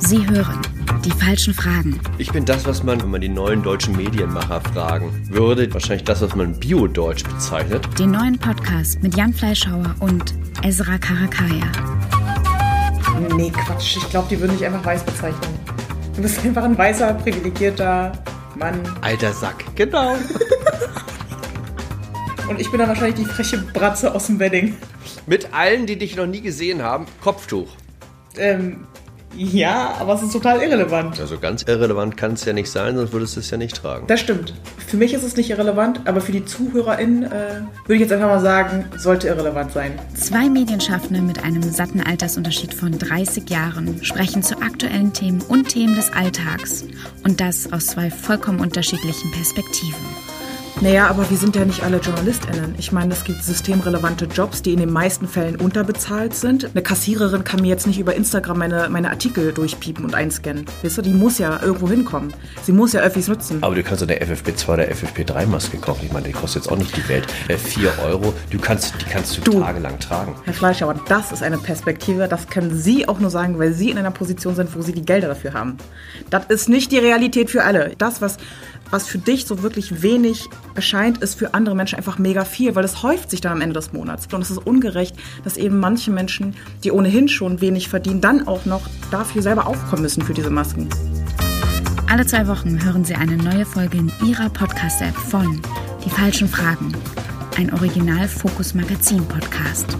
Sie hören die falschen Fragen. Ich bin das, was man, wenn man die neuen deutschen Medienmacher fragen würde, wahrscheinlich das, was man Bio-Deutsch bezeichnet. Den neuen Podcast mit Jan Fleischhauer und Ezra Karakaya. Nee, Quatsch. Ich glaube, die würden dich einfach weiß bezeichnen. Du bist einfach ein weißer, privilegierter Mann. Alter Sack, genau. Und ich bin dann wahrscheinlich die freche Bratze aus dem Wedding. Mit allen, die dich noch nie gesehen haben, Kopftuch. Ähm, ja, aber es ist total irrelevant. Also ganz irrelevant kann es ja nicht sein, sonst würdest du es ja nicht tragen. Das stimmt. Für mich ist es nicht irrelevant, aber für die ZuhörerInnen äh, würde ich jetzt einfach mal sagen, sollte irrelevant sein. Zwei Medienschaffende mit einem satten Altersunterschied von 30 Jahren sprechen zu aktuellen Themen und Themen des Alltags. Und das aus zwei vollkommen unterschiedlichen Perspektiven. Naja, aber wir sind ja nicht alle JournalistInnen. Ich meine, es gibt systemrelevante Jobs, die in den meisten Fällen unterbezahlt sind. Eine Kassiererin kann mir jetzt nicht über Instagram meine, meine Artikel durchpiepen und einscannen. Weißt du, die muss ja irgendwo hinkommen. Sie muss ja Öffis nutzen. Aber du kannst eine FFP2 oder FFP3-Maske kaufen. Ich meine, die kostet jetzt auch nicht die Welt. Äh, 4 Euro, du kannst, die kannst du, Du. tagelang tragen. Herr Fleischhauer, das ist eine Perspektive, das können Sie auch nur sagen, weil Sie in einer Position sind, wo Sie die Gelder dafür haben. Das ist nicht die Realität für alle. Das, was, was für dich so wirklich wenig erscheint, ist für andere Menschen einfach mega viel, weil es häuft sich dann am Ende des Monats. Und es ist ungerecht, dass eben manche Menschen, die ohnehin schon wenig verdienen, dann auch noch dafür selber aufkommen müssen für diese Masken. Alle zwei Wochen hören Sie eine neue Folge in Ihrer Podcast-App von Die falschen Fragen. Ein Original-Fokus-Magazin-Podcast.